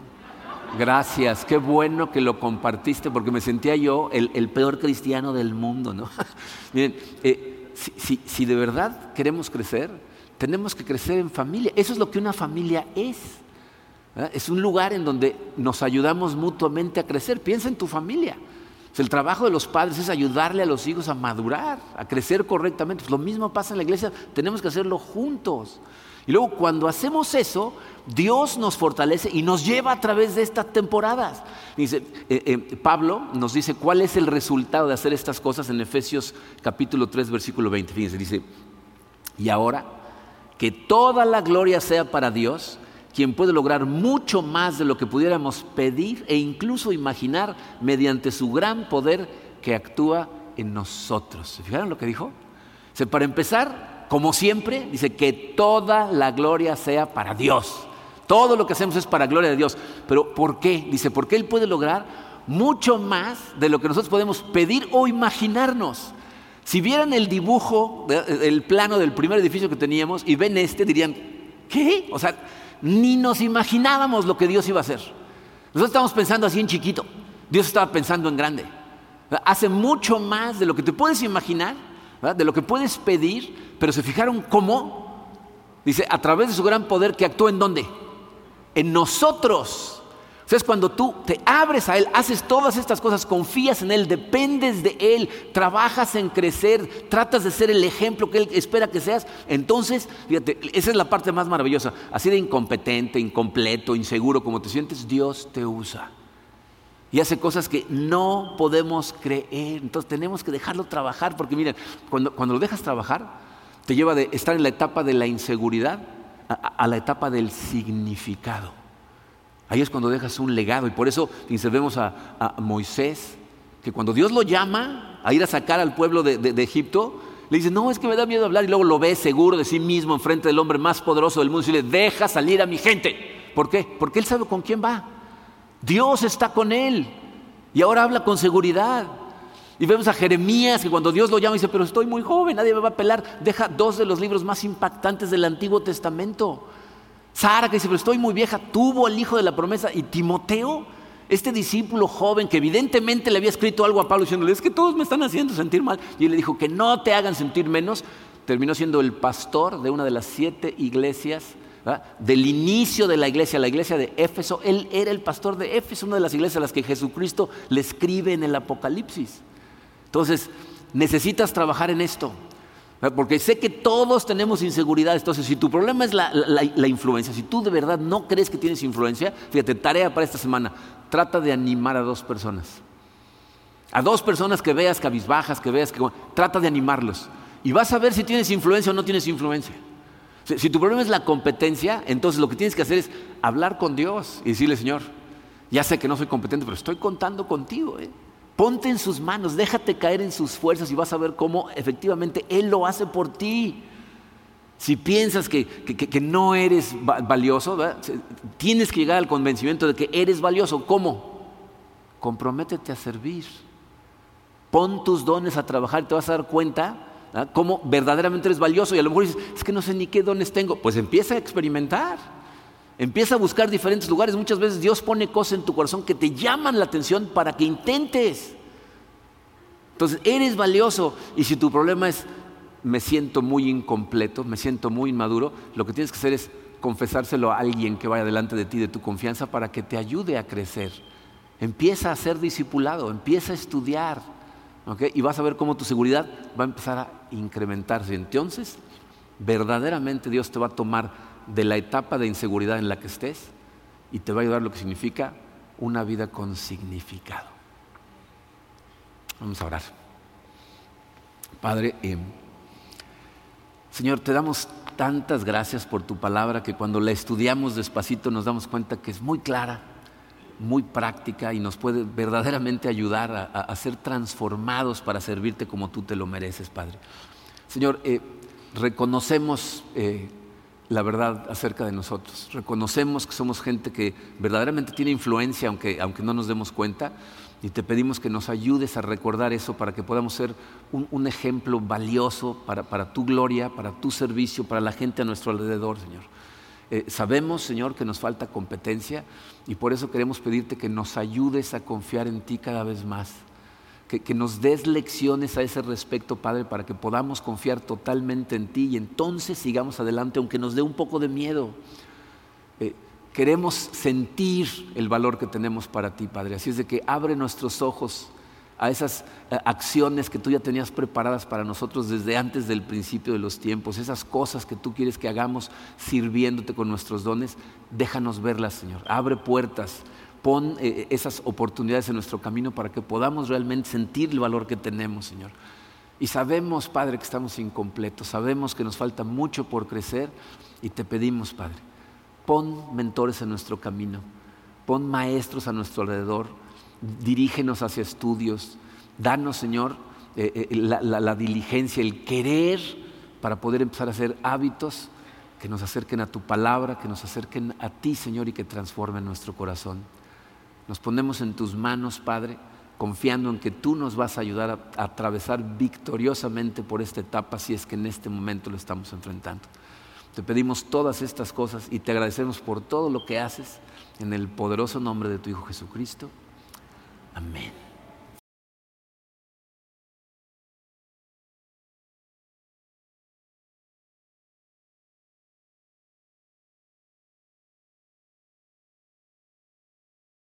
Gracias, qué bueno que lo compartiste porque me sentía yo el, peor cristiano del mundo. ¿no? [LAUGHS] Miren, eh, si, de verdad queremos crecer, tenemos que crecer en familia. Eso es lo que una familia es. Es un lugar en donde nos ayudamos mutuamente a crecer. Piensa en tu familia. el trabajo de los padres es ayudarle a los hijos a madurar, a crecer correctamente. Pues lo mismo pasa en la iglesia, tenemos que hacerlo juntos. Y luego cuando hacemos eso, Dios nos fortalece y nos lleva a través de estas temporadas. Dice, eh, eh, Pablo nos dice cuál es el resultado de hacer estas cosas en Efesios capítulo 3, versículo 20. Fíjense, dice, y ahora que toda la gloria sea para Dios, quien puede lograr mucho más de lo que pudiéramos pedir e incluso imaginar mediante su gran poder que actúa en nosotros. ¿Se fijaron lo que dijo? Dice, para empezar, como siempre, dice que toda la gloria sea para Dios. Todo lo que hacemos es para gloria de Dios. Pero ¿por qué? Dice, porque Él puede lograr mucho más de lo que nosotros podemos pedir o imaginarnos. Si vieran el dibujo, el plano del primer edificio que teníamos y ven este, dirían, ¿qué? O sea, ni nos imaginábamos lo que Dios iba a hacer. Nosotros estamos pensando así en chiquito. Dios estaba pensando en grande. Hace mucho más de lo que te puedes imaginar, de lo que puedes pedir pero se fijaron cómo, dice, a través de su gran poder que actúa en dónde? En nosotros. O sea, es cuando tú te abres a Él, haces todas estas cosas, confías en Él, dependes de Él, trabajas en crecer, tratas de ser el ejemplo que Él espera que seas. Entonces, fíjate, esa es la parte más maravillosa. Así de incompetente, incompleto, inseguro como te sientes, Dios te usa. Y hace cosas que no podemos creer. Entonces tenemos que dejarlo trabajar, porque miren, cuando, cuando lo dejas trabajar, te lleva de estar en la etapa de la inseguridad a, la etapa del significado. Ahí es cuando dejas un legado y por eso vemos a, Moisés, que cuando Dios lo llama a ir a sacar al pueblo de, Egipto, le dice, no, es que me da miedo hablar y luego lo ve seguro de sí mismo enfrente del hombre más poderoso del mundo y le deja salir a mi gente. ¿Por qué? Porque él sabe con quién va. Dios está con él y ahora habla con seguridad. Y vemos a Jeremías que cuando Dios lo llama dice, pero estoy muy joven, nadie me va a pelar. Deja dos de los libros más impactantes del Antiguo Testamento. Sara que dice, pero estoy muy vieja, tuvo al hijo de la promesa. Y Timoteo, este discípulo joven que evidentemente le había escrito algo a Pablo diciéndole, es que todos me están haciendo sentir mal. Y él le dijo, que no te hagan sentir menos. Terminó siendo el pastor de una de las siete iglesias del inicio de la iglesia, la iglesia de Éfeso. Él era el pastor de Éfeso, una de las iglesias a las que Jesucristo le escribe en el Apocalipsis. Entonces, necesitas trabajar en esto. Porque sé que todos tenemos inseguridades. Entonces, si tu problema es la, influencia, si tú de verdad no crees que tienes influencia, fíjate, tarea para esta semana. Trata de animar a dos personas. A dos personas que veas cabizbajas, que veas que... Trata de animarlos. Y vas a ver si tienes influencia o no tienes influencia. Si, tu problema es la competencia, entonces lo que tienes que hacer es hablar con Dios y decirle, Señor, ya sé que no soy competente, pero estoy contando contigo. ¿eh? Ponte en sus manos, déjate caer en sus fuerzas y vas a ver cómo efectivamente Él lo hace por ti. si piensas que, no eres valioso, tienes que llegar al convencimiento de que eres valioso. ¿Cómo? Comprométete a servir. Pon tus dones a trabajar y te vas a dar cuenta cómo verdaderamente eres valioso. Y a lo mejor dices, es que no sé ni qué dones tengo. Pues empieza a experimentar. Empieza a buscar diferentes lugares. Muchas veces Dios pone cosas en tu corazón que te llaman la atención para que intentes. Entonces, eres valioso. Y si tu problema es, me siento muy incompleto, me siento muy inmaduro, lo que tienes que hacer es confesárselo a alguien que vaya delante de ti, de tu confianza, para que te ayude a crecer. Empieza a ser discipulado, empieza a estudiar. Y vas a ver cómo tu seguridad va a empezar a incrementarse. Entonces, verdaderamente Dios te va a tomar de la etapa de inseguridad en la que estés y te va a ayudar lo que significa una vida con significado. Vamos a orar. Padre, eh, Señor, te damos tantas gracias por tu palabra que cuando la estudiamos despacito nos damos cuenta que es muy clara, muy práctica y nos puede verdaderamente ayudar a, ser transformados para servirte como tú te lo mereces, Padre. Señor, eh, reconocemos eh, la verdad acerca de nosotros, reconocemos que somos gente que verdaderamente tiene influencia, aunque, aunque no nos demos cuenta, y te pedimos que nos ayudes a recordar eso para que podamos ser un, ejemplo valioso para, tu gloria, para tu servicio, para la gente a nuestro alrededor, Señor. Eh, sabemos, Señor, que nos falta competencia y por eso queremos pedirte que nos ayudes a confiar en ti cada vez más. Que, nos des lecciones a ese respecto, Padre, para que podamos confiar totalmente en ti y entonces sigamos adelante, aunque nos dé un poco de miedo. Eh, queremos sentir el valor que tenemos para ti, Padre. Así es de que abre nuestros ojos a esas eh, acciones que tú ya tenías preparadas para nosotros desde antes del principio de los tiempos, esas cosas que tú quieres que hagamos sirviéndote con nuestros dones, déjanos verlas, Señor. Abre puertas, pon eh, esas oportunidades en nuestro camino para que podamos realmente sentir el valor que tenemos, Señor. Y sabemos, Padre, que estamos incompletos, sabemos que nos falta mucho por crecer y te pedimos, Padre, Pon mentores en nuestro camino, pon maestros a nuestro alrededor, dirígenos hacia estudios, danos, Señor, eh, eh, la, diligencia, el querer para poder empezar a hacer hábitos que nos acerquen a tu palabra, que nos acerquen a ti, Señor, y que transformen nuestro corazón. Nos ponemos en tus manos, Padre, confiando en que tú nos vas a ayudar a atravesar victoriosamente por esta etapa si es que en este momento lo estamos enfrentando. Te pedimos todas estas cosas y te agradecemos por todo lo que haces en el poderoso nombre de tu Hijo Jesucristo. Amén.